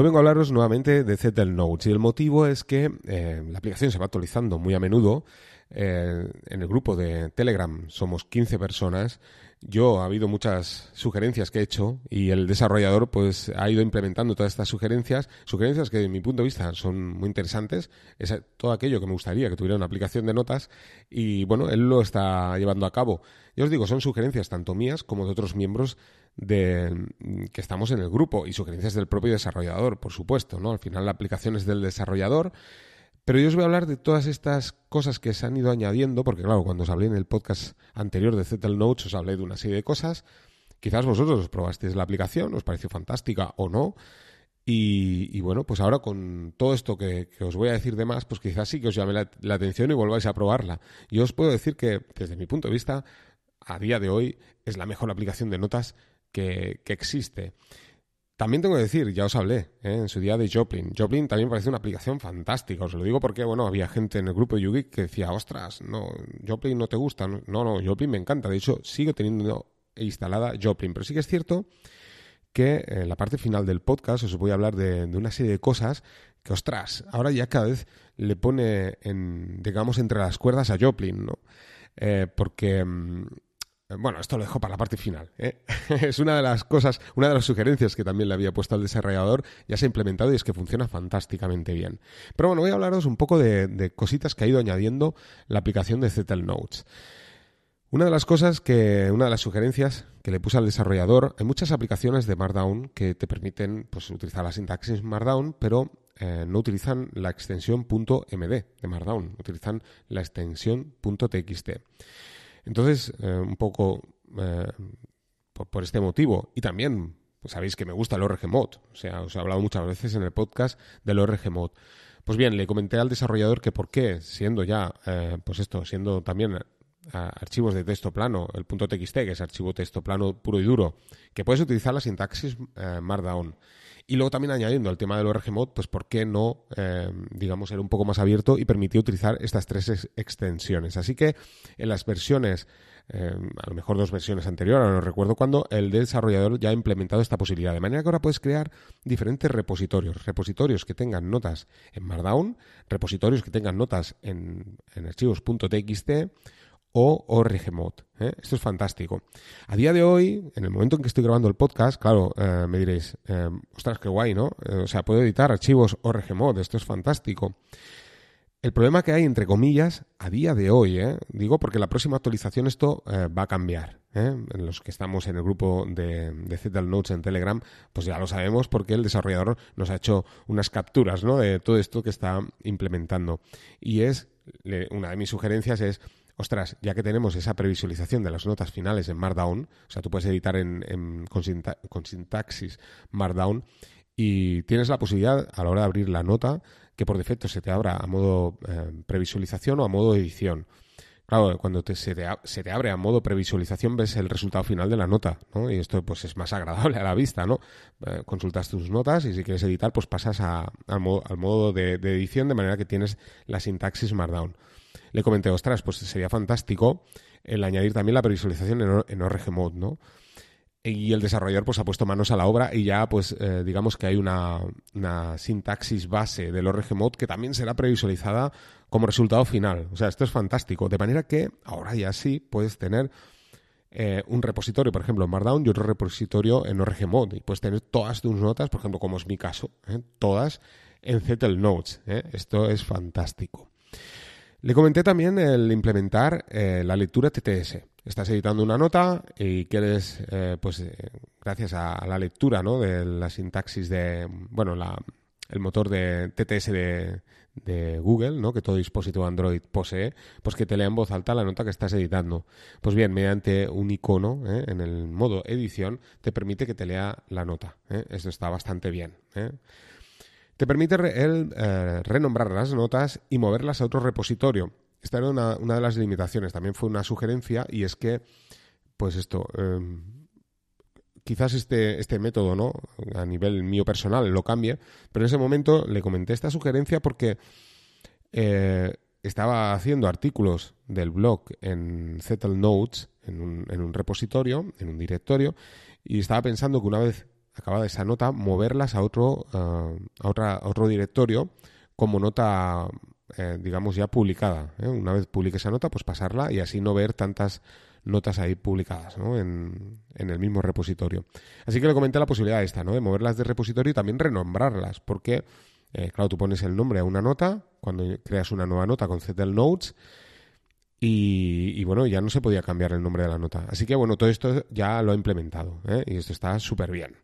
Hoy vengo a hablaros nuevamente de Zettel Notes y el motivo es que eh, la aplicación se va actualizando muy a menudo. Eh, en el grupo de Telegram somos 15 personas yo ha habido muchas sugerencias que he hecho y el desarrollador pues ha ido implementando todas estas sugerencias, sugerencias que de mi punto de vista son muy interesantes, es todo aquello que me gustaría que tuviera una aplicación de notas y bueno, él lo está llevando a cabo. Ya os digo, son sugerencias tanto mías como de otros miembros de que estamos en el grupo y sugerencias del propio desarrollador, por supuesto, ¿no? Al final la aplicación es del desarrollador pero yo os voy a hablar de todas estas cosas que se han ido añadiendo, porque claro, cuando os hablé en el podcast anterior de Zettel Notes os hablé de una serie de cosas. Quizás vosotros os probasteis la aplicación, os pareció fantástica o no. Y, bueno, pues ahora con todo esto que, os voy a decir de más, pues quizás sí que os llame la, atención y volváis a probarla. Yo os puedo decir que, desde mi punto de vista, a día de hoy es la mejor aplicación de notas que, existe. También tengo que decir, ya os hablé ¿eh? en su día de Joplin. Joplin también parece una aplicación fantástica. Os lo digo porque, bueno, había gente en el grupo de YouGeek que decía, ostras, no, Joplin no te gusta. No, no, Joplin me encanta. De hecho, sigo teniendo instalada Joplin. Pero sí que es cierto que en la parte final del podcast os voy a hablar de, una serie de cosas que, ostras, ahora ya cada vez le pone, en, digamos, entre las cuerdas a Joplin, ¿no? Eh, porque mm, bueno, esto lo dejo para la parte final. ¿eh? es una de las cosas, una de las sugerencias que también le había puesto al desarrollador, ya se ha implementado y es que funciona fantásticamente bien. Pero bueno, voy a hablaros un poco de, cositas que ha ido añadiendo la aplicación de Zettel Notes. Una de las cosas que, una de las sugerencias que le puse al desarrollador, hay muchas aplicaciones de Markdown que te permiten pues, utilizar la sintaxis Markdown, pero eh, no utilizan la extensión .md de Markdown, utilizan la extensión .txt. Entonces, eh, un poco eh, por, este motivo, y también pues sabéis que me gusta el ORG Mod, o sea, os he hablado muchas veces en el podcast del ORG Mod. Pues bien, le comenté al desarrollador que por qué, siendo ya, eh, pues esto, siendo también archivos de texto plano, el punto .txt, que es archivo texto plano puro y duro, que puedes utilizar la sintaxis Markdown. Y luego también añadiendo al tema del ORG pues por qué no, eh, digamos, ser un poco más abierto y permitir utilizar estas tres extensiones. Así que en las versiones, eh, a lo mejor dos versiones anteriores, no recuerdo cuándo, el desarrollador ya ha implementado esta posibilidad. De manera que ahora puedes crear diferentes repositorios. Repositorios que tengan notas en Markdown, repositorios que tengan notas en, en archivos .txt o ORGMod. ¿eh? Esto es fantástico. A día de hoy, en el momento en que estoy grabando el podcast, claro, eh, me diréis, eh, ostras, qué guay, ¿no? o sea, puedo editar archivos ORGMod, esto es fantástico. El problema que hay, entre comillas, a día de hoy, digo porque la próxima actualización esto va a cambiar. En los que estamos en el grupo de, de Notes en Telegram, pues ya lo sabemos porque el desarrollador nos ha hecho unas capturas ¿no? de todo esto que está implementando. Y es, una de mis sugerencias es ostras, ya que tenemos esa previsualización de las notas finales en Markdown, o sea, tú puedes editar en, con, sintaxis Markdown y tienes la posibilidad a la hora de abrir la nota que por defecto se te abra a modo eh, previsualización o a modo edición. Claro, cuando se, te, abre a modo previsualización ves el resultado final de la nota, ¿no? Y esto pues es más agradable a la vista, ¿no? Eh, consultas tus notas y si quieres editar pues pasas al, modo, de, de, edición de manera que tienes la sintaxis Markdown le comenté, ostras, pues sería fantástico el añadir también la previsualización en, en ORG Mode, ¿no? Y el desarrollador pues ha puesto manos a la obra y ya pues eh, digamos que hay una, sintaxis base del ORG Mode que también será previsualizada como resultado final. O sea, esto es fantástico. De manera que ahora ya sí puedes tener eh, un repositorio, por ejemplo, en Markdown y otro repositorio en ORG Mode. Y puedes tener todas tus notas, por ejemplo, como es mi caso, ¿eh? todas en Zettel Notes. Esto es fantástico. Le comenté también el implementar eh, la lectura TTS. Estás editando una nota y quieres, eh, pues, eh, gracias a, la lectura, ¿no? De la sintaxis de, bueno, la, el motor de TTS de, Google, ¿no? Que todo dispositivo Android posee, pues que te lea en voz alta la nota que estás editando. Pues bien, mediante un icono en el modo edición te permite que te lea la nota. Esto está bastante bien. Te permite eh, renombrar las notas y moverlas a otro repositorio. Esta era una, de las limitaciones. También fue una sugerencia y es que, pues esto, em, quizás este, este método, ¿no? A nivel mío personal lo cambie, pero en ese momento le comenté esta sugerencia porque eh, estaba haciendo artículos del blog en Settle Notes, en un repositorio, en un directorio, y estaba pensando que una vez acabada esa nota, moverlas a otro, a otra, otro directorio como nota, digamos, ya publicada. Una vez publique esa nota, pues pasarla y así no ver tantas notas ahí publicadas ¿no? en, el mismo repositorio. Así que le comenté la posibilidad esta, ¿no? de moverlas de repositorio y también renombrarlas, porque, eh, claro, tú pones el nombre a una nota, cuando creas una nueva nota con Zettel Notes, y, bueno, ya no se podía cambiar el nombre de la nota. Así que bueno, todo esto ya lo he implementado ¿eh? y esto está súper bien.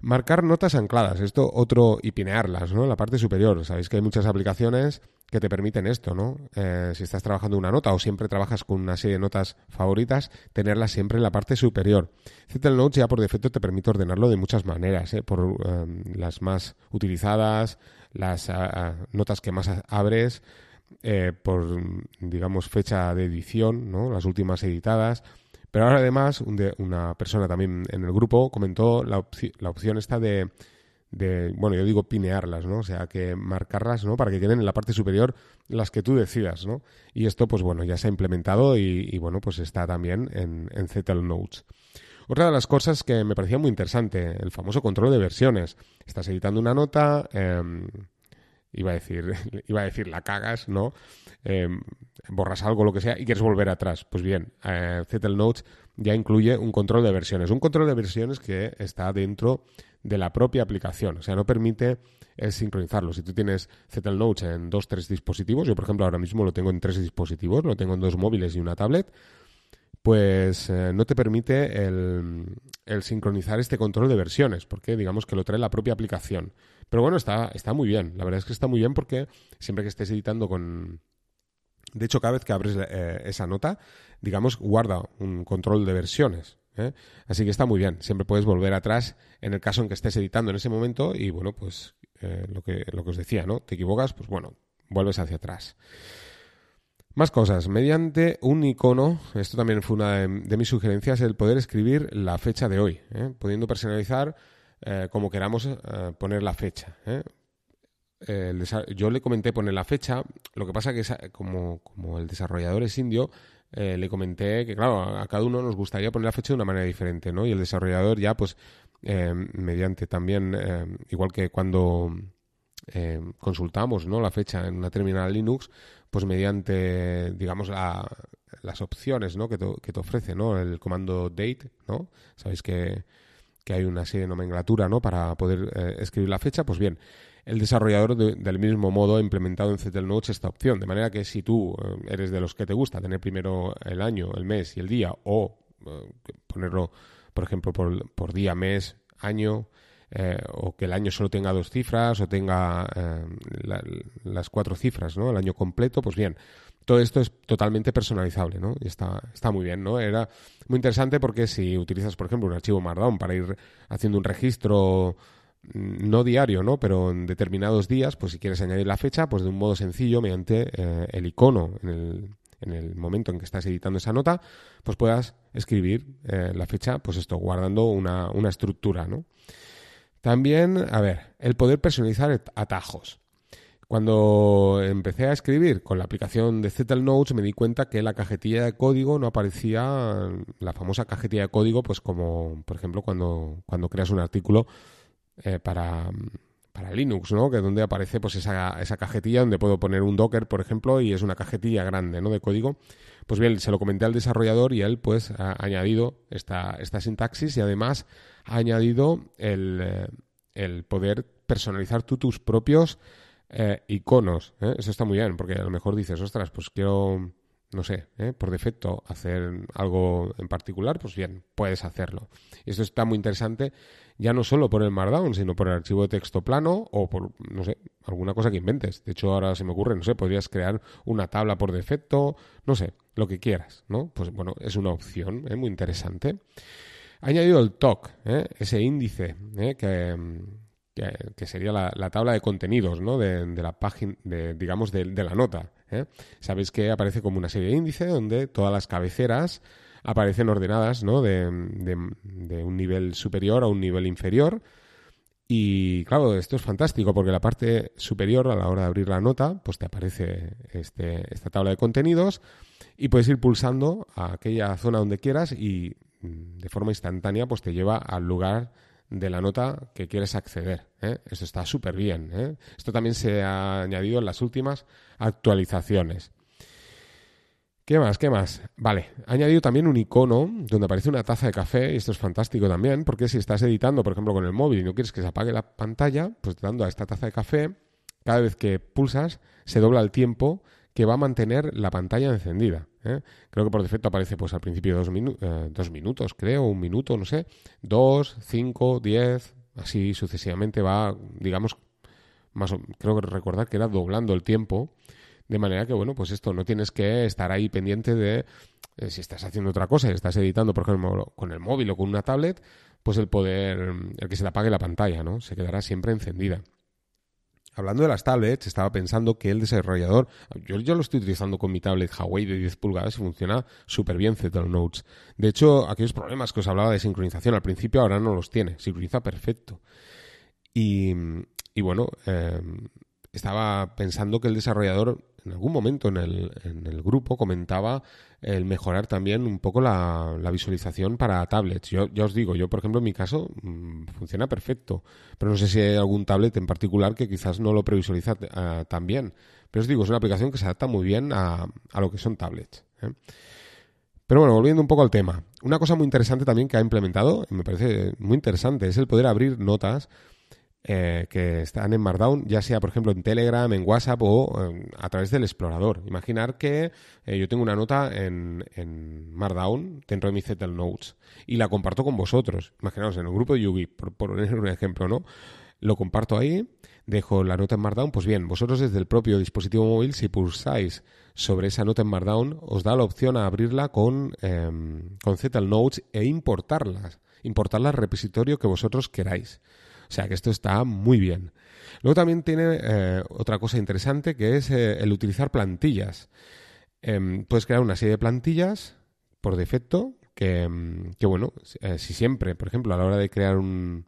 Marcar notas ancladas, esto otro, y pinearlas, ¿no? La parte superior. Sabéis que hay muchas aplicaciones que te permiten esto, ¿no? Eh, si estás trabajando una nota o siempre trabajas con una serie de notas favoritas, tenerlas siempre en la parte superior. Zettel Notes ya por defecto te permite ordenarlo de muchas maneras, ¿eh? por em, las más utilizadas, las ah, ah, notas que más abres, eh, por, digamos, fecha de edición, ¿no? Las últimas editadas. Pero ahora además una persona también en el grupo comentó la, opción esta de de, bueno, yo digo pinearlas, ¿no? O sea, que marcarlas, ¿no? Para que queden en la parte superior las que tú decidas, ¿no? Y esto, pues bueno, ya se ha implementado y, bueno, pues está también en, en Zettel Notes. Otra de las cosas que me parecía muy interesante, el famoso control de versiones. Estás editando una nota, em, iba a decir, iba a decir la cagas, ¿no? Em, borras algo, lo que sea, y quieres volver atrás. Pues bien, eh, Notes ya incluye un control de versiones. Un control de versiones que está dentro de la propia aplicación. O sea, no permite eh, sincronizarlo. Si tú tienes Zettel Notes en dos, tres dispositivos, yo por ejemplo ahora mismo lo tengo en tres dispositivos, lo tengo en dos móviles y una tablet, pues eh, no te permite el, sincronizar este control de versiones, porque digamos que lo trae la propia aplicación. Pero bueno, está, está muy bien. La verdad es que está muy bien porque siempre que estés editando con... De hecho, cada vez que abres eh, esa nota, digamos, guarda un control de versiones. ¿eh? Así que está muy bien. Siempre puedes volver atrás en el caso en que estés editando en ese momento y bueno, pues eh, lo, que, lo que os decía, ¿no? Te equivocas, pues bueno, vuelves hacia atrás. Más cosas. Mediante un icono, esto también fue una de, mis sugerencias, el poder escribir la fecha de hoy, pudiendo personalizar como queramos poner la fecha. yo le comenté poner la fecha, lo que pasa que como, como el desarrollador es indio, eh, le comenté que, claro, a cada uno nos gustaría poner la fecha de una manera diferente, ¿no? Y el desarrollador ya, pues, eh, mediante también, eh, igual que cuando consultamos, ¿no? La fecha en una terminal Linux, pues mediante, digamos, las opciones, ¿no? Que te, que te ofrece, ¿no? El comando date, ¿no? Sabéis que, que hay una serie de nomenclatura, ¿no? Para poder escribir la fecha, pues bien, el desarrollador del mismo modo ha implementado en Zettel Notes esta opción. De manera que si tú eh, eres de los que te gusta tener primero el año, el mes y el día, o eh, ponerlo, por ejemplo, por, día, mes, año, eh, o que el año solo tenga dos cifras o tenga las cuatro cifras, ¿no? El año completo, pues bien, todo esto es totalmente personalizable, ¿no? Y está, está muy bien, ¿no? Era muy interesante porque si utilizas, por ejemplo, un archivo Markdown para ir haciendo un registro Mm, no diario, ¿no? Pero en determinados días, pues si quieres añadir la fecha, pues de un modo sencillo, mediante eh, el icono en el, en el, momento en que estás editando esa nota, pues puedas escribir eh, la fecha, pues esto, guardando una, una estructura, ¿no? También, a ver, el poder personalizar atajos. Cuando empecé a escribir con la aplicación de Zettel Notes me di cuenta que la cajetilla de código no aparecía, la famosa cajetilla de código, pues como por ejemplo cuando, cuando creas un artículo eh, para, para Linux, ¿no? Que es donde aparece pues esa, esa cajetilla donde puedo poner un Docker, por ejemplo, y es una cajetilla grande, ¿no? De código. Pues bien, se lo comenté al desarrollador y él pues ha añadido esta, esta sintaxis y además ha añadido el, eh, el poder personalizar tú tus propios eh, iconos. Eso está muy bien, porque a lo mejor dices, ostras, pues quiero no sé, ¿eh? por defecto hacer algo en particular, pues bien, puedes hacerlo. Esto está muy interesante, ya no solo por el Markdown, sino por el archivo de texto plano o por, no sé, alguna cosa que inventes. De hecho, ahora se me ocurre, no sé, podrías crear una tabla por defecto, no sé, lo que quieras, ¿no? Pues bueno, es una opción, ¿eh? muy interesante. Ha añadido el TOC, ¿eh? ese índice que, que, sería la, tabla de contenidos, ¿no? De, la página, de, digamos, de la nota. ¿eh? Sabéis que aparece como una serie de índice donde todas las cabeceras aparecen ordenadas ¿no? de, un nivel superior a un nivel inferior. Y claro, esto es fantástico porque la parte superior, a la hora de abrir la nota, pues te aparece este, esta tabla de contenidos y puedes ir pulsando a aquella zona donde quieras y mm, de forma instantánea pues te lleva al lugar de la nota que quieres acceder. ¿eh? Eso está súper bien. ¿eh? Esto también se ha añadido en las últimas actualizaciones. ¿Qué más? ¿Qué más? Vale, ha añadido también un icono donde aparece una taza de café y esto es fantástico también porque si estás editando, por ejemplo, con el móvil y no quieres que se apague la pantalla, pues dando a esta taza de café, cada vez que pulsas se dobla el tiempo que va a mantener la pantalla encendida. ¿Eh? Creo que por defecto aparece pues al principio dos, eh, dos minutos, creo, un minuto, no sé, dos, cinco, diez, así sucesivamente va, digamos, más creo que recordar que era doblando el tiempo de manera que, bueno, pues esto no tienes que estar ahí pendiente de eh, si estás haciendo otra cosa y estás editando, por ejemplo, con el móvil o con una tablet, pues el poder, el que se te apague la pantalla, ¿no? Se quedará siempre encendida. Hablando de las tablets, estaba pensando que el desarrollador, yo, yo lo estoy utilizando con mi tablet Huawei de 10 pulgadas y funciona súper bien Zettel Notes. De hecho, aquellos problemas que os hablaba de sincronización al principio ahora no los tiene, sincroniza perfecto. Y, y bueno, eh, estaba pensando que el desarrollador en algún momento en el, en el grupo comentaba el mejorar también un poco la, visualización para tablets. Yo ya os digo, yo por ejemplo en mi caso mm, funciona perfecto, pero no sé si hay algún tablet en particular que quizás no lo previsualiza uh, tan bien. Pero os digo, es una aplicación que se adapta muy bien a, lo que son tablets. ¿eh? Pero bueno, volviendo un poco al tema. Una cosa muy interesante también que ha implementado, me parece muy interesante, es el poder abrir notas eh, que están en Markdown, ya sea, por ejemplo, en Telegram, en WhatsApp o eh, a través del explorador. Imaginar que eh, yo tengo una nota en, en, Markdown dentro de mi Zettel Notes y la comparto con vosotros. Imaginaos, en el grupo de Yugi, por, poner un ejemplo, ¿no? Lo comparto ahí, dejo la nota en Markdown. Pues bien, vosotros desde el propio dispositivo móvil, si pulsáis sobre esa nota en Markdown, os da la opción a abrirla con, em, con Zettel Notes e importarlas. Importarla al repositorio que vosotros queráis. O sea que esto está muy bien. Luego también tiene eh, otra cosa interesante que es eh, el utilizar plantillas. Em, puedes crear una serie de plantillas por defecto que, em, bueno, eh, si siempre, por ejemplo, a la hora de crear un,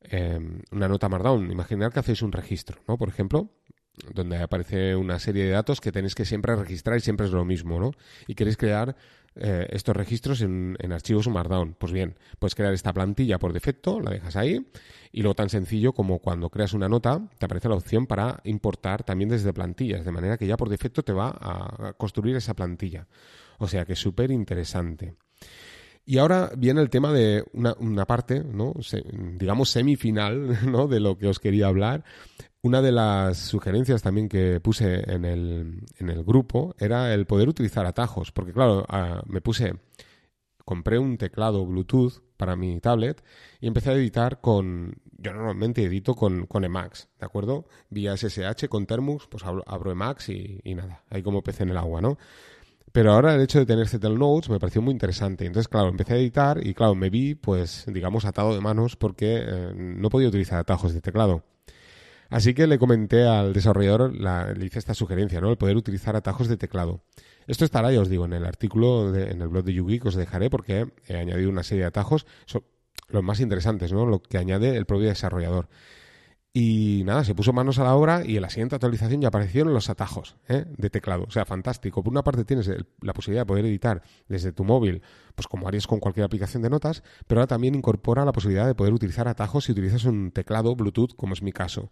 em, una nota Markdown, imaginar que hacéis un registro, ¿no? Por ejemplo, donde aparece una serie de datos que tenéis que siempre registrar y siempre es lo mismo, ¿no? Y queréis crear eh, estos registros en, archivos Markdown. Pues bien, puedes crear esta plantilla por defecto, la dejas ahí, y luego tan sencillo como cuando creas una nota, te aparece la opción para importar también desde plantillas, de manera que ya por defecto te va a construir esa plantilla. O sea que es súper interesante. Y ahora viene el tema de una, una parte, ¿no? digamos, semifinal, ¿no? De lo que os quería hablar, una de las sugerencias también que puse en el, grupo era el poder utilizar atajos, porque claro, ah, me puse, compré un teclado Bluetooth para mi tablet y empecé a editar con, yo normalmente edito con, con Emacs, ¿de acuerdo? Vía SSH con Termux, pues abro, abro Emacs y, y, nada, ahí como pez en el agua, ¿no? Pero ahora el hecho de tener Zettel Notes me pareció muy interesante. Entonces, claro, empecé a editar y, claro, me vi, pues, digamos, atado de manos porque eh, no podía utilizar atajos de teclado. Así que le comenté al desarrollador, le hice esta sugerencia, ¿no? El poder utilizar atajos de teclado. Esto estará, ya os digo, en el artículo, en el blog de Yugi que os dejaré porque he añadido una serie de atajos, son los más interesantes, ¿no? Lo que añade el propio desarrollador. Y nada, se puso manos a la obra y en la siguiente actualización ya aparecieron los atajos ¿eh? de teclado. O sea, fantástico. Por una parte tienes la posibilidad de poder editar desde tu móvil, pues como harías con cualquier aplicación de notas, pero ahora también incorpora la posibilidad de poder utilizar atajos si utilizas un teclado Bluetooth, como es mi caso.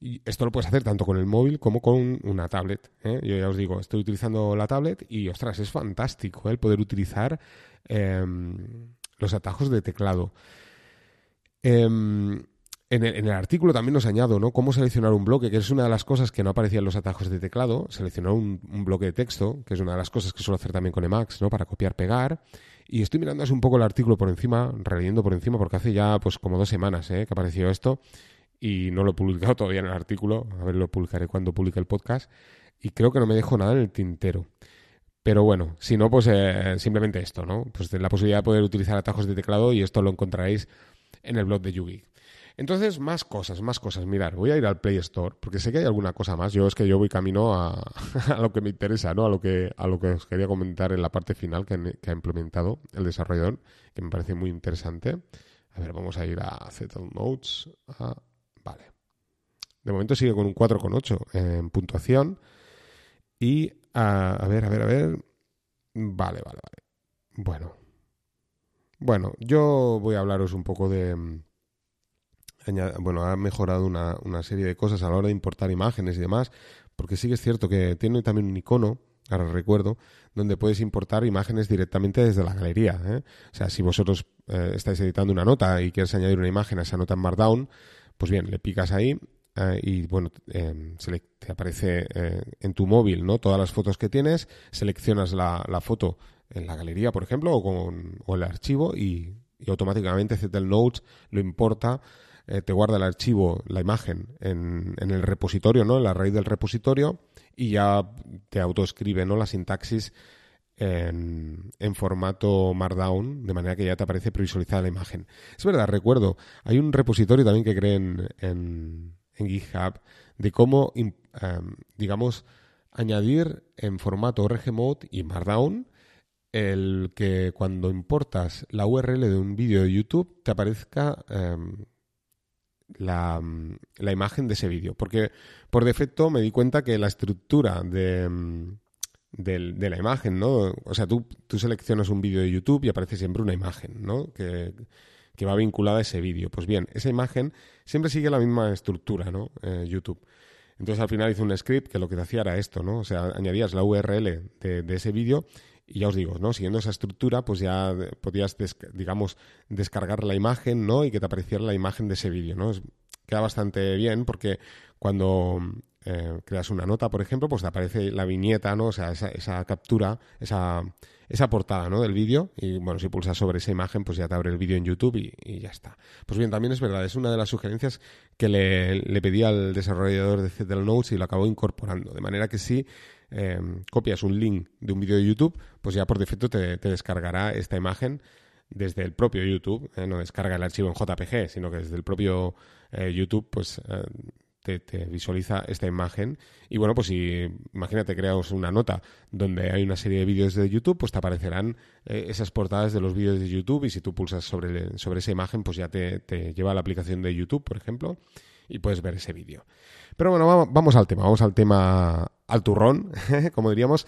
Y esto lo puedes hacer tanto con el móvil como con una tablet. ¿eh? Yo ya os digo, estoy utilizando la tablet y, ostras, es fantástico ¿eh? el poder utilizar em, los atajos de teclado. Em, en el, artículo también nos añado, ¿no? Cómo seleccionar un bloque, que es una de las cosas que no aparecía en los atajos de teclado. Seleccionar un, bloque de texto, que es una de las cosas que suelo hacer también con Emacs, ¿no? Para copiar, pegar. Y estoy mirando así un poco el artículo por encima, releyendo por encima, porque hace ya pues como dos semanas ¿eh? que apareció esto. Y no lo he publicado todavía en el artículo. A ver, lo publicaré cuando publique el podcast. Y creo que no me dejo nada en el tintero. Pero bueno, si no, pues eh, simplemente esto, ¿no? Pues la posibilidad de poder utilizar atajos de teclado y esto lo encontraréis en el blog de Yugi. Entonces, más cosas, más cosas. Mirar, voy a ir al Play Store, porque sé que hay alguna cosa más. Yo es que yo voy camino a, lo que me interesa, ¿no? A lo que, a lo que os quería comentar en la parte final que, ha implementado el desarrollador, que me parece muy interesante. A ver, vamos a ir a Zettel Notes. vale. De momento sigue con un 4,8 en puntuación. Y a, ver, a ver, a ver. Vale, vale, vale. Bueno. Bueno, yo voy a hablaros un poco de, bueno, ha mejorado una, una serie de cosas a la hora de importar imágenes y demás, porque sí que es cierto que tiene también un icono, ahora recuerdo, donde puedes importar imágenes directamente desde la galería. ¿eh? O sea, si vosotros eh, estáis editando una nota y quieres añadir una imagen a esa nota en Markdown, pues bien, le picas ahí eh, y bueno, se le, te aparece en tu móvil ¿no? todas las fotos que tienes, seleccionas la, foto en la galería, por ejemplo, o, con, o el archivo y, y automáticamente Zettel Notes lo importa eh, te guarda el archivo, la imagen, en, el repositorio, ¿no? En la raíz del repositorio y ya te autoescribe, ¿no? La sintaxis en, formato Markdown, de manera que ya te aparece previsualizada la imagen. Es verdad, recuerdo, hay un repositorio también que creen en, en GitHub de cómo, em, digamos, añadir en formato ORG y Markdown el que cuando importas la URL de un vídeo de YouTube te aparezca em, la, la, imagen de ese vídeo. Porque por defecto me di cuenta que la estructura de, de, la imagen, ¿no? O sea, tú, tú seleccionas un vídeo de YouTube y aparece siempre una imagen, ¿no? Que, que va vinculada a ese vídeo. Pues bien, esa imagen siempre sigue la misma estructura, ¿no? Eh, YouTube. Entonces al final hice un script que lo que te hacía era esto, ¿no? O sea, añadías la URL de, de ese vídeo y ya os digo, ¿no? Siguiendo esa estructura, pues ya podías, digamos, descargar la imagen, ¿no? Y que te apareciera la imagen de ese vídeo, ¿no? queda bastante bien porque cuando eh, creas una nota, por ejemplo, pues te aparece la viñeta, ¿no? O sea, esa, esa captura, esa, esa portada, ¿no? Del vídeo. Y bueno, si pulsas sobre esa imagen, pues ya te abre el vídeo en YouTube y, ya está. Pues bien, también es verdad, es una de las sugerencias que le, pedí al desarrollador de Zettel Notes y lo acabó incorporando. De manera que sí Em, copias un link de un vídeo de YouTube, pues ya por defecto te, descargará esta imagen desde el propio YouTube, ¿eh? no descarga el archivo en JPG, sino que desde el propio eh, YouTube, pues eh, te, visualiza esta imagen. Y bueno, pues si imagínate creamos una nota donde hay una serie de vídeos de YouTube, pues te aparecerán esas portadas de los vídeos de YouTube y si tú pulsas sobre, sobre esa imagen, pues ya te, te lleva a la aplicación de YouTube, por ejemplo, y puedes ver ese vídeo. Pero bueno, vamos al tema, vamos al tema al turrón, como diríamos.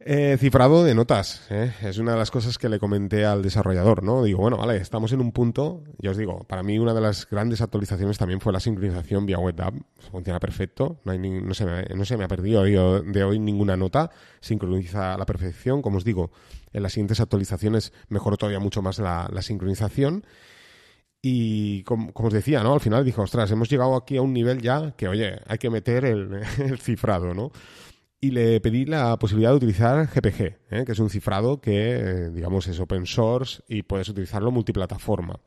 Eh, cifrado de notas, ¿eh? es una de las cosas que le comenté al desarrollador, ¿no? Digo, bueno, vale, estamos en un punto, ya os digo, para mí una de las grandes actualizaciones también fue la sincronización vía WebDAV, funciona perfecto, no, hay me, no se me ha perdido de hoy ninguna nota, sincroniza a la perfección, como os digo, en las siguientes actualizaciones mejoró todavía mucho más la sincronización y como, os decía, ¿no? Al final dijo, ostras, hemos llegado aquí a un nivel ya que, oye, hay que meter el, cifrado, ¿no? Y le pedí la posibilidad de utilizar GPG, ¿eh? que es un cifrado que, eh, digamos, es open source y puedes utilizarlo multiplataforma.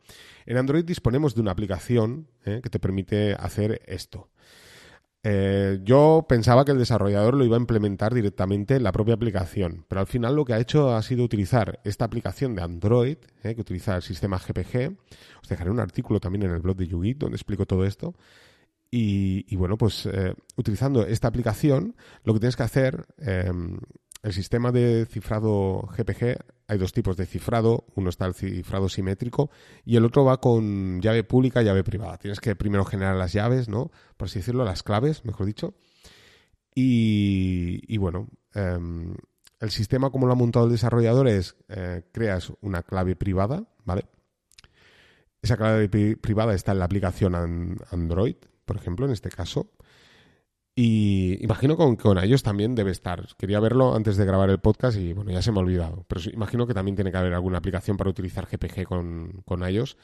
En Android disponemos de una aplicación ¿eh? que te permite hacer esto. Eh, yo pensaba que el desarrollador lo iba a implementar directamente en la propia aplicación, pero al final lo que ha hecho ha sido utilizar esta aplicación de Android, eh, que utiliza el sistema GPG. Os dejaré un artículo también en el blog de Yugi donde explico todo esto. Y, bueno, pues eh, utilizando esta aplicación, lo que tienes que hacer el sistema de cifrado GPG, hay dos tipos de cifrado, uno está el cifrado simétrico y el otro va con llave pública y llave privada. Tienes que primero generar las llaves, ¿no? Por así decirlo, las claves, mejor dicho. Y, bueno, em, el sistema como lo ha montado el desarrollador es, eh, creas una clave privada, ¿vale? Esa clave privada está en la aplicación Android, por ejemplo, en este caso. Y imagino que con ellos también debe estar. Quería verlo antes de grabar el podcast y bueno, ya se me ha olvidado. Pero imagino que también tiene que haber alguna aplicación para utilizar GPG con, con iOS.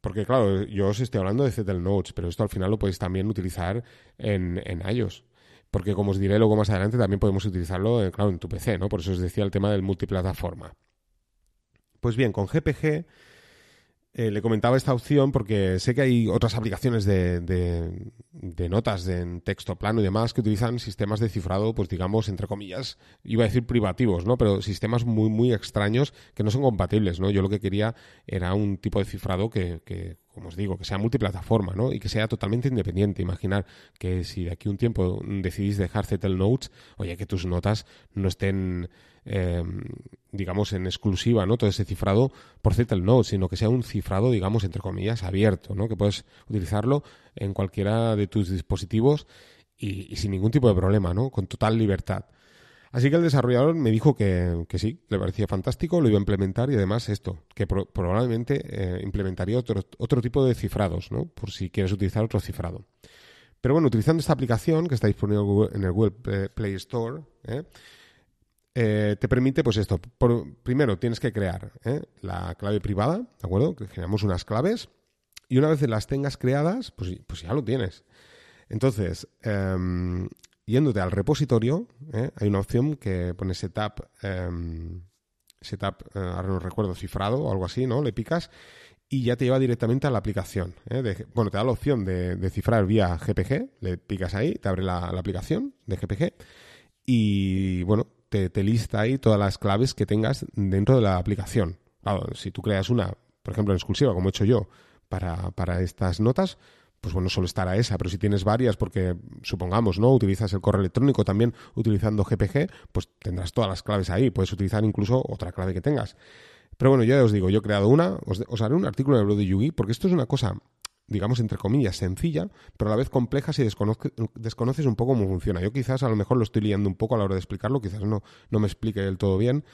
Porque claro, yo os estoy hablando de Zettel Notes, pero esto al final lo podéis también utilizar en, en iOS. Porque como os diré luego más adelante, también podemos utilizarlo, eh, claro, en tu PC, ¿no? Por eso os decía el tema del multiplataforma. Pues bien, con GPG eh, le comentaba esta opción porque sé que hay otras aplicaciones de, de, notas en texto plano y demás que utilizan sistemas de cifrado, pues digamos, entre comillas, iba a decir privativos, ¿no? Pero sistemas muy, muy extraños que no son compatibles, ¿no? Yo lo que quería era un tipo de cifrado que, que como os digo, que sea multiplataforma, ¿no? Y que sea totalmente independiente. Imaginar que si de aquí un tiempo decidís dejar Zettel Notes, oye, que tus notas no estén, em, digamos, en exclusiva, ¿no? Todo ese cifrado por Zettel Notes, sino que sea un cifrado, digamos, entre comillas, abierto, ¿no? Que puedes utilizarlo en cualquiera de tus dispositivos y, sin ningún tipo de problema, ¿no? Con total libertad. Así que el desarrollador me dijo que, sí, le parecía fantástico, lo iba a implementar y además esto, que probablemente eh, implementaría otro, otro tipo de cifrados, ¿no? Por si quieres utilizar otro cifrado. Pero bueno, utilizando esta aplicación que está disponible en el Google Play Store, ¿eh? Eh, te permite, pues esto, primero tienes que crear la clave privada, ¿de acuerdo? Que generamos unas claves y una vez las tengas creadas, pues, pues ya lo tienes. Entonces, em, yéndote al repositorio, ¿eh? hay una opción que pone setup, em, setup eh, ahora no recuerdo, cifrado o algo así, ¿no? Le picas y ya te lleva directamente a la aplicación. ¿eh? bueno, te da la opción de, cifrar vía GPG, le picas ahí, te abre la, aplicación de GPG y, bueno, te, lista ahí todas las claves que tengas dentro de la aplicación. si tú creas una, por ejemplo, exclusiva, como he hecho yo, para, para estas notas, pues bueno, solo estará esa, pero si tienes varias, porque supongamos, ¿no? Utilizas el correo electrónico también utilizando GPG, pues tendrás todas las claves ahí, puedes utilizar incluso otra clave que tengas. Pero bueno, ya os digo, yo he creado una, os, haré un artículo en el blog de Yugi, porque esto es una cosa, digamos, entre comillas, sencilla, pero a la vez compleja si desconoces un poco cómo funciona. Yo quizás a lo mejor lo estoy liando un poco a la hora de explicarlo, quizás no, no me explique del todo bien,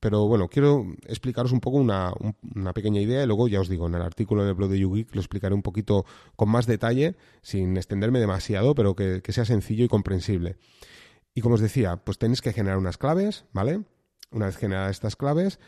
pero bueno, quiero explicaros un poco una, pequeña idea y luego ya os digo, en el artículo en el blog de YouGeek lo explicaré un poquito con más detalle, sin extenderme demasiado, pero que, sea sencillo y comprensible. Y como os decía, pues tenéis que generar unas claves, ¿vale? Una vez generadas estas claves,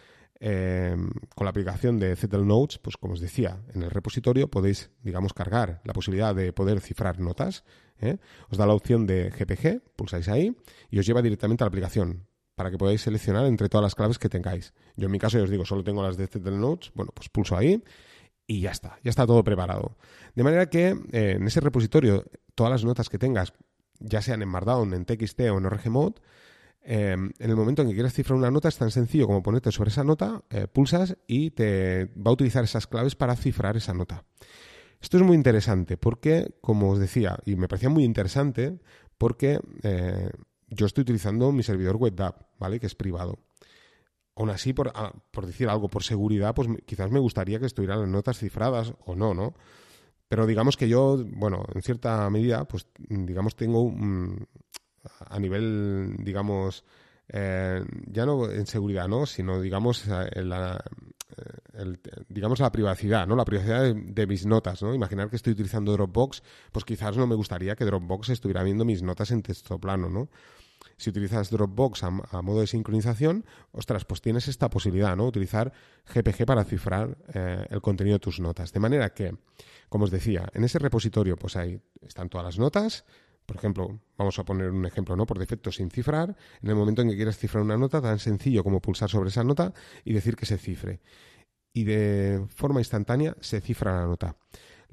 eh, con la aplicación de Zettel Notes, pues como os decía, en el repositorio podéis, digamos, cargar la posibilidad de poder cifrar notas. ¿eh? Os da la opción de GPG, pulsáis ahí y os lleva directamente a la aplicación para que podáis seleccionar entre todas las claves que tengáis. Yo en mi caso, ya os digo, solo tengo las de Zettel Notes, bueno, pues pulso ahí y ya está, ya está todo preparado. De manera que eh, en ese repositorio, todas las notas que tengas, ya sean en Markdown, en TXT o en ORGMod, eh, en el momento en que quieras cifrar una nota es tan sencillo como ponerte sobre esa nota, eh, pulsas y te va a utilizar esas claves para cifrar esa nota. Esto es muy interesante porque, como os decía, y me parecía muy interesante porque yo estoy utilizando mi servidor web ¿vale? Que es privado. Aún así, por, ah, por decir algo, por seguridad, pues quizás me gustaría que estuvieran las notas cifradas o no, ¿no? Pero digamos que yo, bueno, en cierta medida, pues digamos tengo a nivel, digamos, eh, ya no en seguridad, ¿no? Sino, digamos, en la, el, digamos, la privacidad, ¿no? La privacidad de, mis notas, ¿no? Imaginar que estoy utilizando Dropbox, pues quizás no me gustaría que Dropbox estuviera viendo mis notas en texto plano, ¿no? Si utilizas Dropbox a, modo de sincronización, ostras, pues tienes esta posibilidad, ¿no? Utilizar GPG para cifrar eh, el contenido de tus notas. De manera que, como os decía, en ese repositorio, pues ahí están todas las notas, por ejemplo, vamos a poner un ejemplo, ¿no? Por defecto sin cifrar, en el momento en que quieras cifrar una nota, tan sencillo como pulsar sobre esa nota y decir que se cifre. Y de forma instantánea se cifra la nota.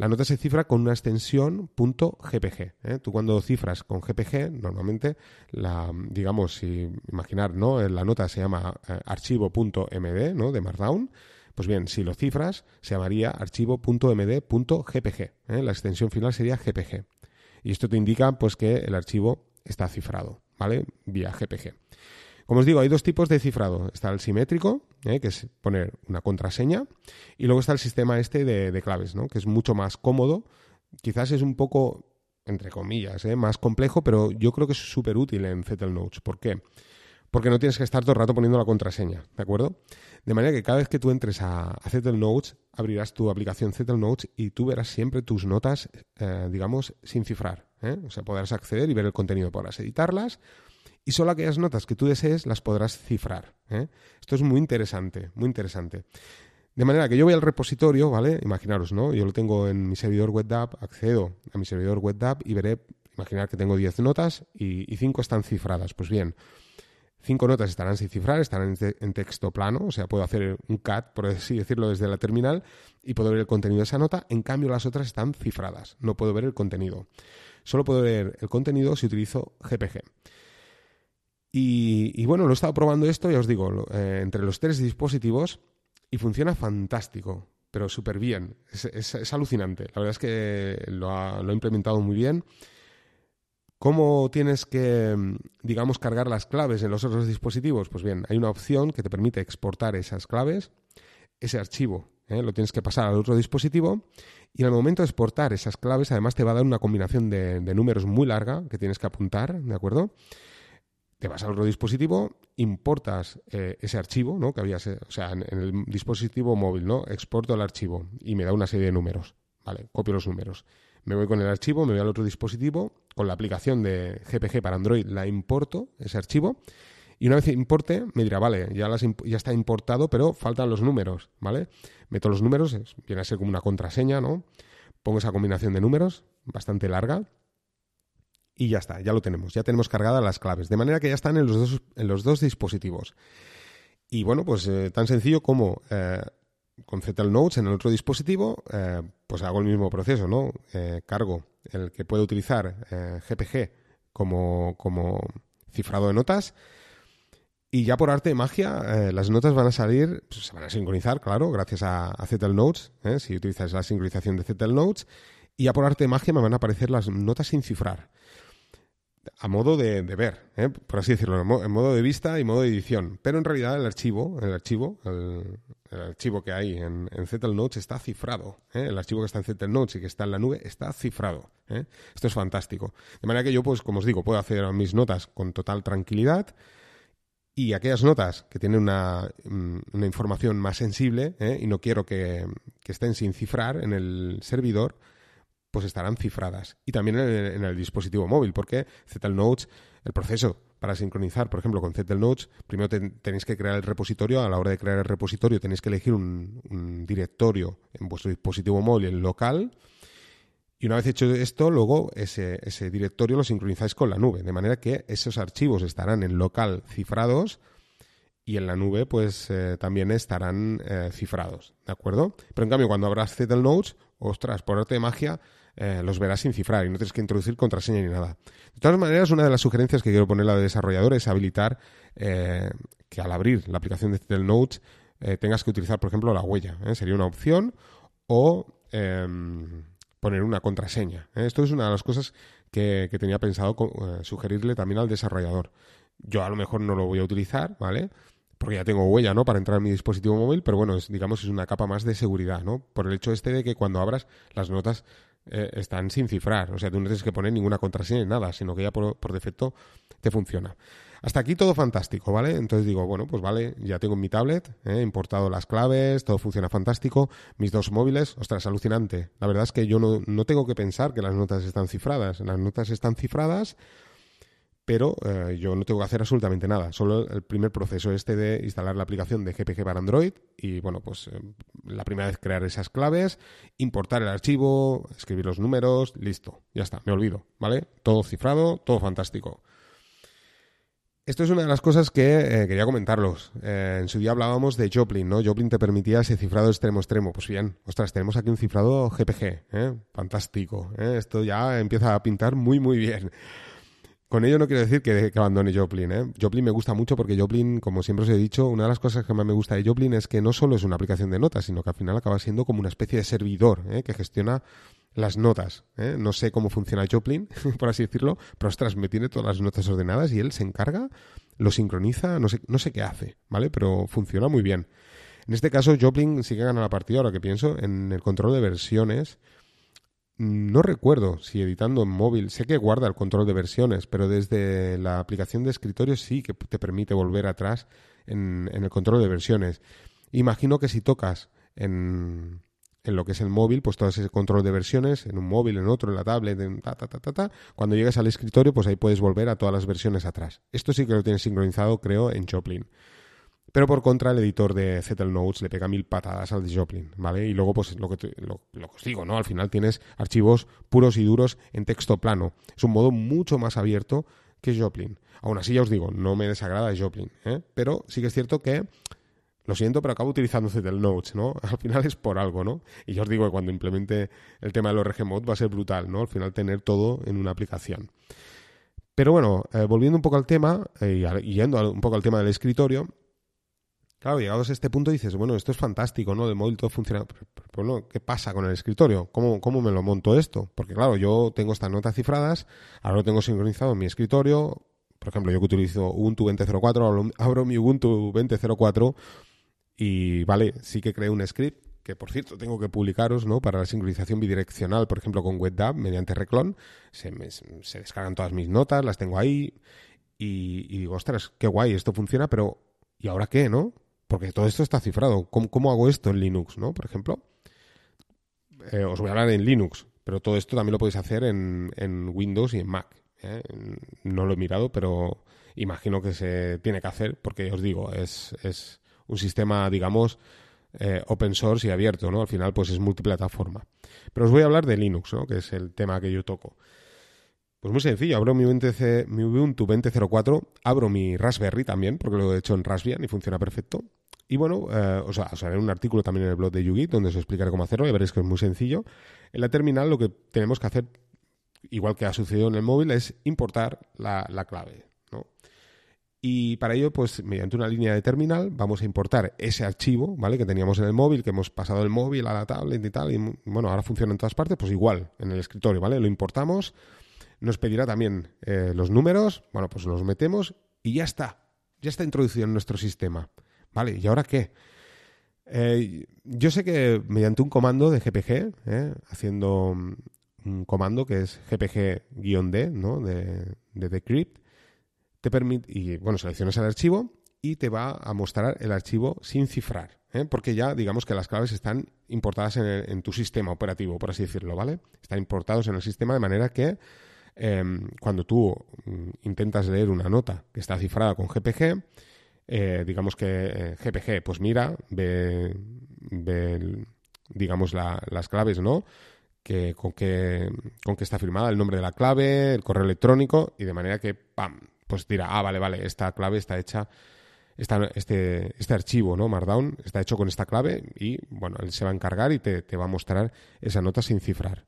La nota se cifra con una extensión .gpg. ¿eh? Tú cuando cifras con GPG, normalmente, la, digamos, si imaginar, ¿no? La nota se llama eh, archivo.md, ¿no? De Markdown. Pues bien, si lo cifras, se llamaría archivo.md.gpg. ¿eh? La extensión final sería GPG. Y esto te indica pues que el archivo está cifrado, ¿vale? Vía GPG. Como os digo, hay dos tipos de cifrado. Está el simétrico, ¿eh? que es poner una contraseña, y luego está el sistema este de, claves, ¿no? que es mucho más cómodo. Quizás es un poco, entre comillas, ¿eh? más complejo, pero yo creo que es súper útil en Zettel Notes. ¿Por qué? Porque no tienes que estar todo el rato poniendo la contraseña, ¿de acuerdo? De manera que cada vez que tú entres a, a Notes, abrirás tu aplicación Zettel Notes y tú verás siempre tus notas, eh, digamos, sin cifrar. ¿eh? O sea, podrás acceder y ver el contenido, podrás editarlas y solo aquellas notas que tú desees las podrás cifrar. ¿eh? Esto es muy interesante, muy interesante. De manera que yo voy al repositorio, ¿vale? Imaginaros, ¿no? Yo lo tengo en mi servidor WebDAV, accedo a mi servidor WebDAV y veré, imaginar que tengo 10 notas y, y 5 están cifradas. Pues bien, Cinco notas estarán sin cifrar, estarán en, texto plano, o sea, puedo hacer un cat, por así decirlo, desde la terminal y puedo ver el contenido de esa nota. En cambio, las otras están cifradas, no puedo ver el contenido. Solo puedo ver el contenido si utilizo GPG. Y, bueno, lo he estado probando esto, ya os digo, eh, entre los tres dispositivos y funciona fantástico, pero súper bien. Es, alucinante. La verdad es que lo, lo he implementado muy bien. ¿Cómo tienes que, mm, digamos, cargar las claves en los otros dispositivos? Pues bien, hay una opción que te permite exportar esas claves, ese archivo, ¿eh? lo tienes que pasar al otro dispositivo y en el momento de exportar esas claves, además te va a dar una combinación de, números muy larga que tienes que apuntar, ¿de acuerdo? Te vas al otro dispositivo, importas eh, ese archivo, ¿no? Que habías, o sea, en, el dispositivo móvil, ¿no? Exporto el archivo y me da una serie de números, ¿vale? Copio los números. Me voy con el archivo, me voy al otro dispositivo, con la aplicación de GPG para Android la importo, ese archivo, y una vez importe, me dirá, vale, ya, ya está importado, pero faltan los números, ¿vale? Meto los números, viene a ser como una contraseña, ¿no? Pongo esa combinación de números, bastante larga, y ya está, ya lo tenemos, ya tenemos cargadas las claves, de manera que ya están en los dos, en los dos dispositivos. Y bueno, pues eh, tan sencillo como eh, con ZL Notes en el otro dispositivo, eh, pues hago el mismo proceso, ¿no? cargo el que puede utilizar GPG como, como cifrado de notas. Y ya por arte de magia, las notas van a salir, pues, se van a sincronizar, claro, gracias a, a si utilizas la sincronización de ZL Notes. Y ya por arte de magia me van a aparecer las notas sin cifrar a modo de, ver, ¿eh? por así decirlo, en modo de vista y modo de edición. Pero en realidad el archivo, el archivo, el, archivo que hay en, en Notes está cifrado. ¿eh? El archivo que está en Notes y que está en la nube está cifrado. ¿eh? Esto es fantástico. De manera que yo, pues, como os digo, puedo hacer mis notas con total tranquilidad. Y aquellas notas que tienen una, mm, una información más sensible y no quiero que, que estén sin cifrar en el servidor, pues estarán cifradas. Y también en el, dispositivo móvil, porque ZL Notes, el proceso para sincronizar, por ejemplo, con ZL Notes, primero tenéis que crear el repositorio. A la hora de crear el repositorio tenéis que elegir un, directorio en vuestro dispositivo móvil, en local. Y una vez hecho esto, luego ese, directorio lo sincronizáis con la nube, de manera que esos archivos estarán en local cifrados y en la nube pues eh, también estarán eh, cifrados, ¿de acuerdo? Pero en cambio cuando abras Notes, ostras, por arte de magia, eh, los verás sin cifrar y no tienes que introducir contraseña ni nada. De todas maneras, una de las sugerencias que quiero ponerle al desarrollador es habilitar eh, que al abrir la aplicación de Tel eh, tengas que utilizar, por ejemplo, la huella. Sería una opción o em, poner una contraseña. Esto es una de las cosas que, tenía pensado sugerirle también al desarrollador. Yo a lo mejor no lo voy a utilizar, ¿vale? porque ya tengo huella, ¿no? Para entrar en mi dispositivo móvil, pero bueno, es, digamos, es una capa más de seguridad, ¿no? Por el hecho este de que cuando abras las notas eh, están sin cifrar. O sea, tú no tienes que poner ninguna contraseña ni nada, sino que ya por, defecto te funciona. Hasta aquí todo fantástico, ¿vale? Entonces digo, bueno, pues vale, ya tengo mi tablet, eh, he importado las claves, todo funciona fantástico. Mis dos móviles, ostras, alucinante. La verdad es que yo no, no tengo que pensar que las notas están cifradas. Las notas están cifradas pero eh, yo no tengo que hacer absolutamente nada. Solo el primer proceso este de instalar la aplicación de GPG para Android y, bueno, pues eh, la primera vez crear esas claves, importar el archivo, escribir los números, listo, ya está, me olvido, ¿vale? Todo cifrado, todo fantástico. Esto es una de las cosas que eh, quería comentarlos. en su día hablábamos de Joplin, ¿no? Joplin te permitía ese cifrado extremo extremo. Pues bien, ostras, tenemos aquí un cifrado GPG. Fantástico, Esto ya empieza a pintar muy, muy bien. Con ello no quiero decir que, abandone Joplin. ¿eh? Joplin me gusta mucho porque Joplin, como siempre os he dicho, una de las cosas que más me gusta de Joplin es que no solo es una aplicación de notas, sino que al final acaba siendo como una especie de servidor ¿eh? que gestiona las notas. ¿eh? No sé cómo funciona Joplin, por así decirlo, pero ostras, me tiene todas las notas ordenadas y él se encarga, lo sincroniza, no sé, no sé qué hace, ¿vale? Pero funciona muy bien. En este caso, Joplin sí que gana la partida, ahora que pienso, en el control de versiones no recuerdo si editando en móvil, sé que guarda el control de versiones, pero desde la aplicación de escritorio sí que te permite volver atrás en, el control de versiones. Imagino que si tocas en, en, lo que es el móvil, pues todo ese control de versiones, en un móvil, en otro, en la tablet, en ta, ta, ta, ta, ta, cuando llegues al escritorio, pues ahí puedes volver a todas las versiones atrás. Esto sí que lo tienes sincronizado, creo, en Choplin. Pero por contra, el editor de ZL Notes le pega mil patadas al de Joplin, ¿vale? Y luego, pues lo que, lo, que os digo, ¿no? Al final tienes archivos puros y duros en texto plano. Es un modo mucho más abierto que Joplin. Aún así, ya os digo, no me desagrada Joplin, ¿eh? Pero sí que es cierto que lo siento, pero acabo utilizando ZL Notes, ¿no? Al final es por algo, ¿no? Y yo os digo que cuando implemente el tema de los RGMod va a ser brutal, ¿no? Al final tener todo en una aplicación. Pero bueno, eh, volviendo un poco al tema eh, y yendo un poco al tema del escritorio, Claro, llegados a este punto dices, bueno, esto es fantástico, ¿no? De móvil todo funciona. Pero, ¿qué pasa con el escritorio? ¿Cómo, ¿Cómo me lo monto esto? Porque claro, yo tengo estas notas cifradas, ahora lo tengo sincronizado en mi escritorio. Por ejemplo, yo que utilizo Ubuntu 20.04, abro, mi Ubuntu 20.04 y, vale, sí que creo un script que por cierto tengo que publicaros, ¿no? Para la sincronización bidireccional, por ejemplo, con WebDAV mediante Reclon, se, se descargan todas mis notas, las tengo ahí y, digo, ostras, qué guay, esto funciona, pero ¿y ahora qué, no? Porque todo esto está cifrado. ¿Cómo, hago esto en Linux, no? Por ejemplo, eh, os voy a hablar en Linux, pero todo esto también lo podéis hacer en, Windows y en Mac. ¿eh? No lo he mirado, pero imagino que se tiene que hacer, porque os digo, es, es un sistema, digamos, eh, open source y abierto, ¿no? Al final, pues es multiplataforma. Pero os voy a hablar de Linux, ¿no? Que es el tema que yo toco. Pues muy sencillo, abro mi, mi Ubuntu 20.04, abro mi Raspberry también, porque lo he hecho en Raspbian y funciona perfecto. Y bueno, eh, o sea, os haré un artículo también en el blog de Yugi donde os explicaré cómo hacerlo y veréis que es muy sencillo. En la terminal lo que tenemos que hacer, igual que ha sucedido en el móvil, es importar la, clave. ¿no? Y para ello, pues mediante una línea de terminal vamos a importar ese archivo, ¿vale? Que teníamos en el móvil, que hemos pasado el móvil a la tablet y tal, y bueno, ahora funciona en todas partes, pues igual, en el escritorio, ¿vale? Lo importamos nos pedirá también eh, los números, bueno, pues los metemos y ya está, ya está introducido en nuestro sistema. ¿Vale? ¿Y ahora qué? Eh, yo sé que mediante un comando de GPG, eh, haciendo un comando que es GPG-D, ¿no? De, de Decrypt, te permite, y bueno, seleccionas el archivo y te va a mostrar el archivo sin cifrar, porque ya digamos que las claves están importadas en, en, tu sistema operativo, por así decirlo, ¿vale? Están importados en el sistema de manera que Em, cuando tú mm, intentas leer una nota que está cifrada con GPG, eh, digamos que GPG, eh, pues mira, ve, digamos, las claves, ¿no? Que, con, que, con que está firmada el nombre de la clave, el correo electrónico, y de manera que, ¡pam! Pues dirá, ah, vale, vale, esta clave está hecha, este, este archivo, ¿no? Markdown está hecho con esta clave y, bueno, él se va a encargar y te, te va a mostrar esa nota sin cifrar.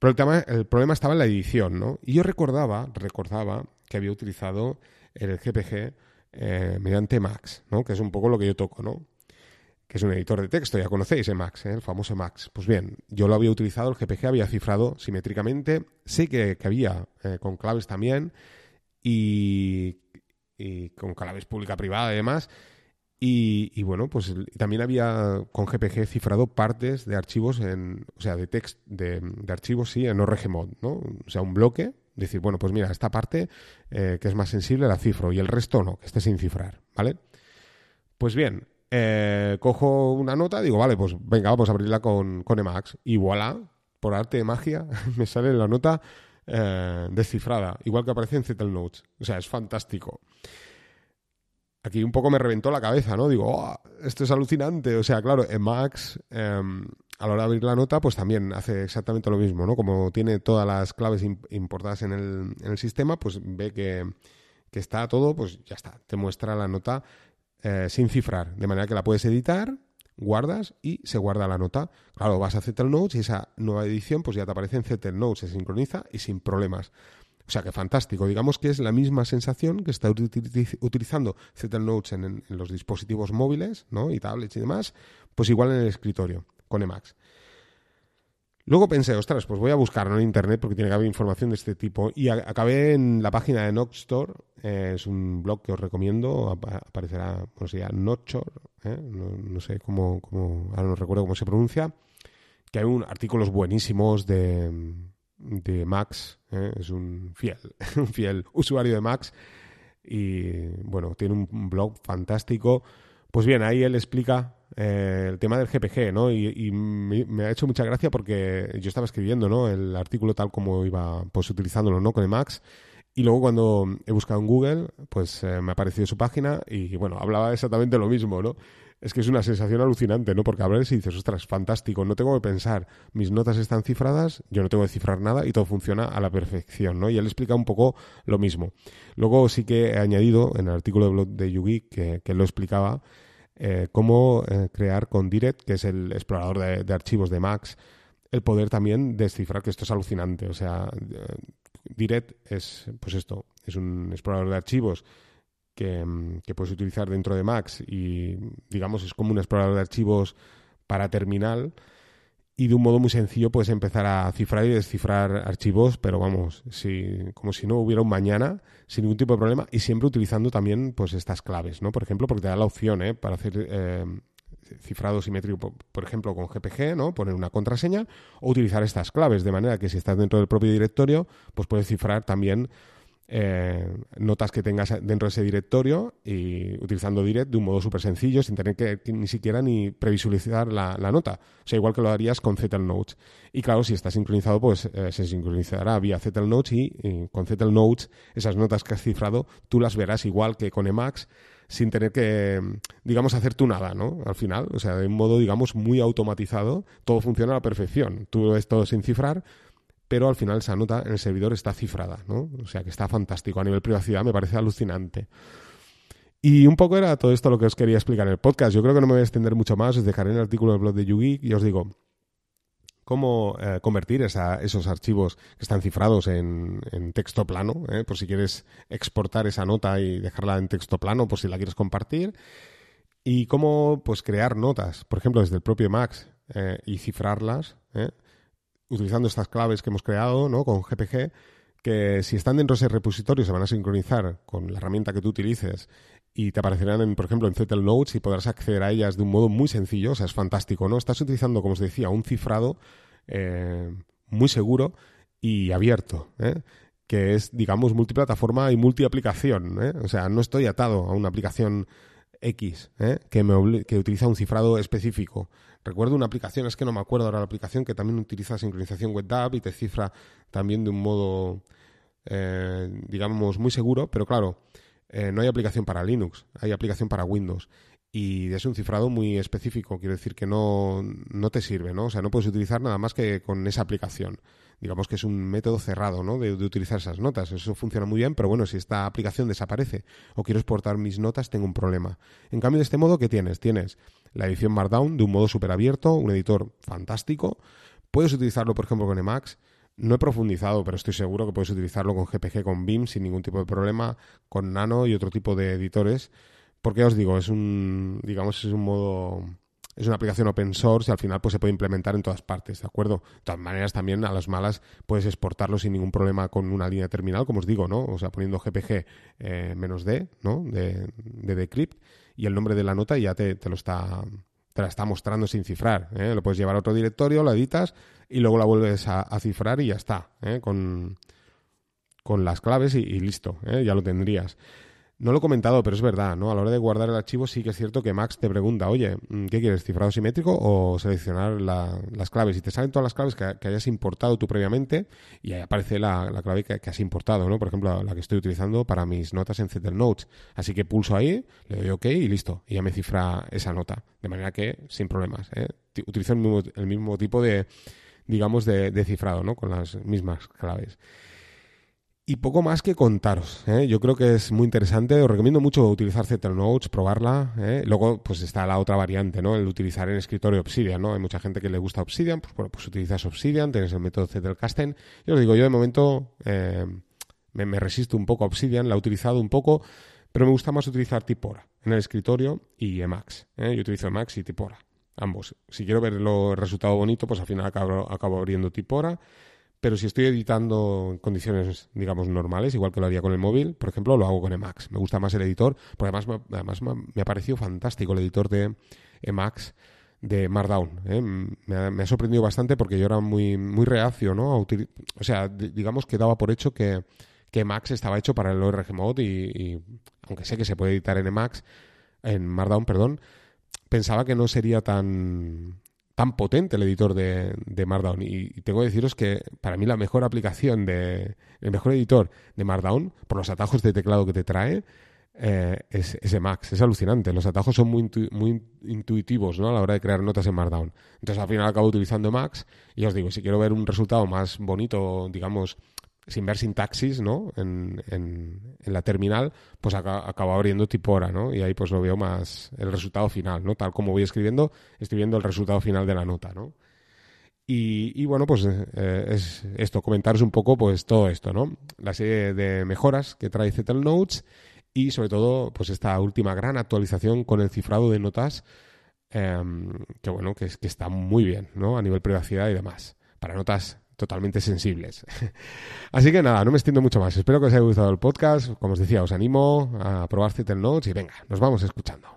Pero el, tema, el problema estaba en la edición, ¿no? Y yo recordaba, recordaba que había utilizado el GPG eh, mediante Max, ¿no? Que es un poco lo que yo toco, ¿no? Que es un editor de texto, ya conocéis Max, ¿eh? el famoso Max. Pues bien, yo lo había utilizado, el GPG había cifrado simétricamente, sé que, había eh, con claves también y, y con claves pública-privada y demás, y, bueno, pues también había con GPG cifrado partes de archivos en, o sea, de text, de, archivos, sí, en ORGMod, ¿no? O sea, un bloque, decir, bueno, pues mira, esta parte eh, que es más sensible la cifro y el resto no, que esté sin cifrar, ¿vale? Pues bien, eh, cojo una nota, digo, vale, pues venga, vamos a abrirla con, con Emacs y voilà, por arte de magia, me sale la nota eh, descifrada, igual que aparece en Zettel Notes. O sea, es fantástico aquí un poco me reventó la cabeza, ¿no? Digo, oh, esto es alucinante. O sea, claro, Max, em, a la hora de abrir la nota, pues también hace exactamente lo mismo, ¿no? Como tiene todas las claves importadas en el, en el, sistema, pues ve que, está todo, pues ya está. Te muestra la nota eh, sin cifrar, de manera que la puedes editar, guardas y se guarda la nota. Claro, vas a Zettel Notes y esa nueva edición pues ya te aparece en Zettel Notes, se sincroniza y sin problemas. O sea que fantástico. Digamos que es la misma sensación que está utilizando Zettel Notes en, los dispositivos móviles ¿no? y tablets y demás, pues igual en el escritorio, con Emacs. Luego pensé, ostras, pues voy a buscarlo en internet porque tiene que haber información de este tipo. Y acabé en la página de Noxstore, eh, es un blog que os recomiendo, aparecerá, bueno, se llama ¿eh? no, sé cómo, cómo, ahora no recuerdo cómo se pronuncia, que hay un, artículos buenísimos de, de Max, ¿eh? es un fiel, un fiel usuario de Max y bueno, tiene un blog fantástico. Pues bien, ahí él explica eh, el tema del GPG, ¿no? Y, me, ha hecho mucha gracia porque yo estaba escribiendo, ¿no? El artículo tal como iba, pues utilizándolo, ¿no? Con Max. Y luego cuando he buscado en Google, pues eh, me ha aparecido su página y bueno, hablaba exactamente lo mismo, ¿no? es que es una sensación alucinante, ¿no? Porque a veces dices, ostras, fantástico, no tengo que pensar, mis notas están cifradas, yo no tengo que cifrar nada y todo funciona a la perfección, ¿no? Y él explica un poco lo mismo. Luego sí que he añadido en el artículo de blog de Yugi, que, que lo explicaba, eh, cómo eh, crear con Direct, que es el explorador de, archivos de Max, el poder también descifrar, que esto es alucinante. O sea, eh, Direct es, pues esto, es un explorador de archivos Mm, que, puedes utilizar dentro de Max y, digamos, es como un explorador de archivos para terminal y de un modo muy sencillo puedes empezar a cifrar y descifrar archivos, pero vamos, si, como si no hubiera un mañana, sin ningún tipo de problema y siempre utilizando también pues estas claves, ¿no? Por ejemplo, porque te da la opción ¿eh? para hacer eh, cifrado simétrico, por ejemplo, con GPG, ¿no? Poner una contraseña o utilizar estas claves, de manera que si estás dentro del propio directorio, pues puedes cifrar también eh, notas que tengas dentro de ese directorio y utilizando Direct de un modo súper sencillo sin tener que, ni siquiera ni previsualizar la, nota. O sea, igual que lo harías con Zettel Notes. Y claro, si está sincronizado, pues eh, se sincronizará vía Zettel Notes y, con Zettel Notes esas notas que has cifrado tú las verás igual que con Emacs sin tener que, digamos, hacer tú nada, ¿no? Al final, o sea, de un modo, digamos, muy automatizado, todo funciona a la perfección. Tú ves todo sin cifrar, pero al final esa nota en el servidor está cifrada, ¿no? O sea que está fantástico. A nivel privacidad me parece alucinante. Y un poco era todo esto lo que os quería explicar en el podcast. Yo creo que no me voy a extender mucho más. Os dejaré el artículo del blog de Yugi y os digo cómo eh, convertir esos archivos que están cifrados en, texto plano, ¿eh? por si quieres exportar esa nota y dejarla en texto plano, por si la quieres compartir. Y cómo pues crear notas, por ejemplo, desde el propio Max eh, y cifrarlas. ¿eh? Utilizando estas claves que hemos creado ¿no? con GPG, que si están dentro de ese repositorio se van a sincronizar con la herramienta que tú utilices y te aparecerán, en, por ejemplo, en Zettel Notes y podrás acceder a ellas de un modo muy sencillo. O sea, es fantástico, ¿no? Estás utilizando, como os decía, un cifrado eh, muy seguro y abierto, ¿eh? que es, digamos, multiplataforma y multiaplicación. ¿eh? O sea, no estoy atado a una aplicación X ¿eh? que, me que utiliza un cifrado específico. Recuerdo una aplicación, es que no me acuerdo ahora la aplicación, que también utiliza sincronización WebDAV y te cifra también de un modo, eh, digamos, muy seguro, pero claro, eh, no hay aplicación para Linux, hay aplicación para Windows. Y es un cifrado muy específico, quiero decir que no, no te sirve, ¿no? O sea, no puedes utilizar nada más que con esa aplicación digamos que es un método cerrado, ¿no? De, utilizar esas notas. Eso funciona muy bien, pero bueno, si esta aplicación desaparece o quiero exportar mis notas, tengo un problema. En cambio, de este modo, ¿qué tienes? Tienes la edición Markdown de un modo súper abierto, un editor fantástico. Puedes utilizarlo, por ejemplo, con Emacs. No he profundizado, pero estoy seguro que puedes utilizarlo con GPG, con BIM, sin ningún tipo de problema, con Nano y otro tipo de editores. Porque os digo, es un, digamos, es un modo es una aplicación open source y al final pues se puede implementar en todas partes, ¿de acuerdo? De todas maneras también a las malas puedes exportarlo sin ningún problema con una línea terminal, como os digo, ¿no? O sea, poniendo GPG eh, D, ¿no? De, de Decrypt y el nombre de la nota ya te, lo está te la está mostrando sin cifrar. ¿eh? Lo puedes llevar a otro directorio, lo editas y luego la vuelves a, cifrar y ya está, ¿eh? con, con las claves y, y listo, ¿eh? ya lo tendrías. No lo he comentado, pero es verdad, ¿no? A la hora de guardar el archivo sí que es cierto que Max te pregunta, oye, mm, ¿qué quieres? ¿Cifrado simétrico o seleccionar las claves? Y te salen todas las claves que, hayas importado tú previamente y ahí aparece la, clave que, has importado, ¿no? Por ejemplo, la que estoy utilizando para mis notas en Zettel Notes. Así que pulso ahí, le doy OK y listo. Y ya me cifra esa nota. De manera que, sin problemas, ¿eh? Utilizo el mismo, tipo de, digamos, de, de cifrado, ¿no? Con las mismas claves. Y poco más que contaros. ¿eh? Yo creo que es muy interesante. Os recomiendo mucho utilizar Zettel Notes, probarla. ¿eh? Luego, pues está la otra variante, ¿no? El utilizar en escritorio Obsidian, ¿no? Hay mucha gente que le gusta Obsidian. Pues bueno, pues utilizas Obsidian, tienes el método Zettelkasten. Yo os digo, yo de momento eh, me, resisto un poco a Obsidian, la he utilizado un poco, pero me gusta más utilizar Tipora en el escritorio y Emacs. ¿eh? Yo utilizo Emacs y Tipora, ambos. Si quiero ver el resultado bonito, pues al final acabo, acabo abriendo Tipora pero si estoy editando en condiciones, digamos, normales, igual que lo haría con el móvil, por ejemplo, lo hago con Emacs. Me gusta más el editor, porque además, además me ha parecido fantástico el editor de Emacs de Markdown. ¿eh? Me, ha, sorprendido bastante porque yo era muy, muy reacio, ¿no? o sea, digamos que daba por hecho que, que Emacs estaba hecho para el ORG Mode y, aunque sé que se puede editar en Emacs, en Markdown, perdón, pensaba que no sería tan tan potente el editor de, Markdown. Y, tengo que deciros que para mí la mejor aplicación de. el mejor editor de Markdown, por los atajos de teclado que te trae, eh, es, es. Es alucinante. Los atajos son muy, muy intuitivos ¿no? a la hora de crear notas en Markdown. Entonces al final acabo utilizando Emacs y os digo, si quiero ver un resultado más bonito, digamos, sin ver sintaxis, ¿no? En, la terminal, pues acabo abriendo tipo hora, ¿no? Y ahí pues lo veo más el resultado final, ¿no? Tal como voy escribiendo, estoy viendo el resultado final de la nota, ¿no? Y, bueno, pues eh, es esto, comentaros un poco pues todo esto, ¿no? La serie de mejoras que trae Zettel Notes y sobre todo pues esta última gran actualización con el cifrado de notas em, que bueno, que está muy bien, ¿no? A nivel privacidad y demás. Para notas totalmente sensibles. Así que nada, no me extiendo mucho más. Espero que os haya gustado el podcast. Como os decía, os animo a probar Notes y venga, nos vamos escuchando.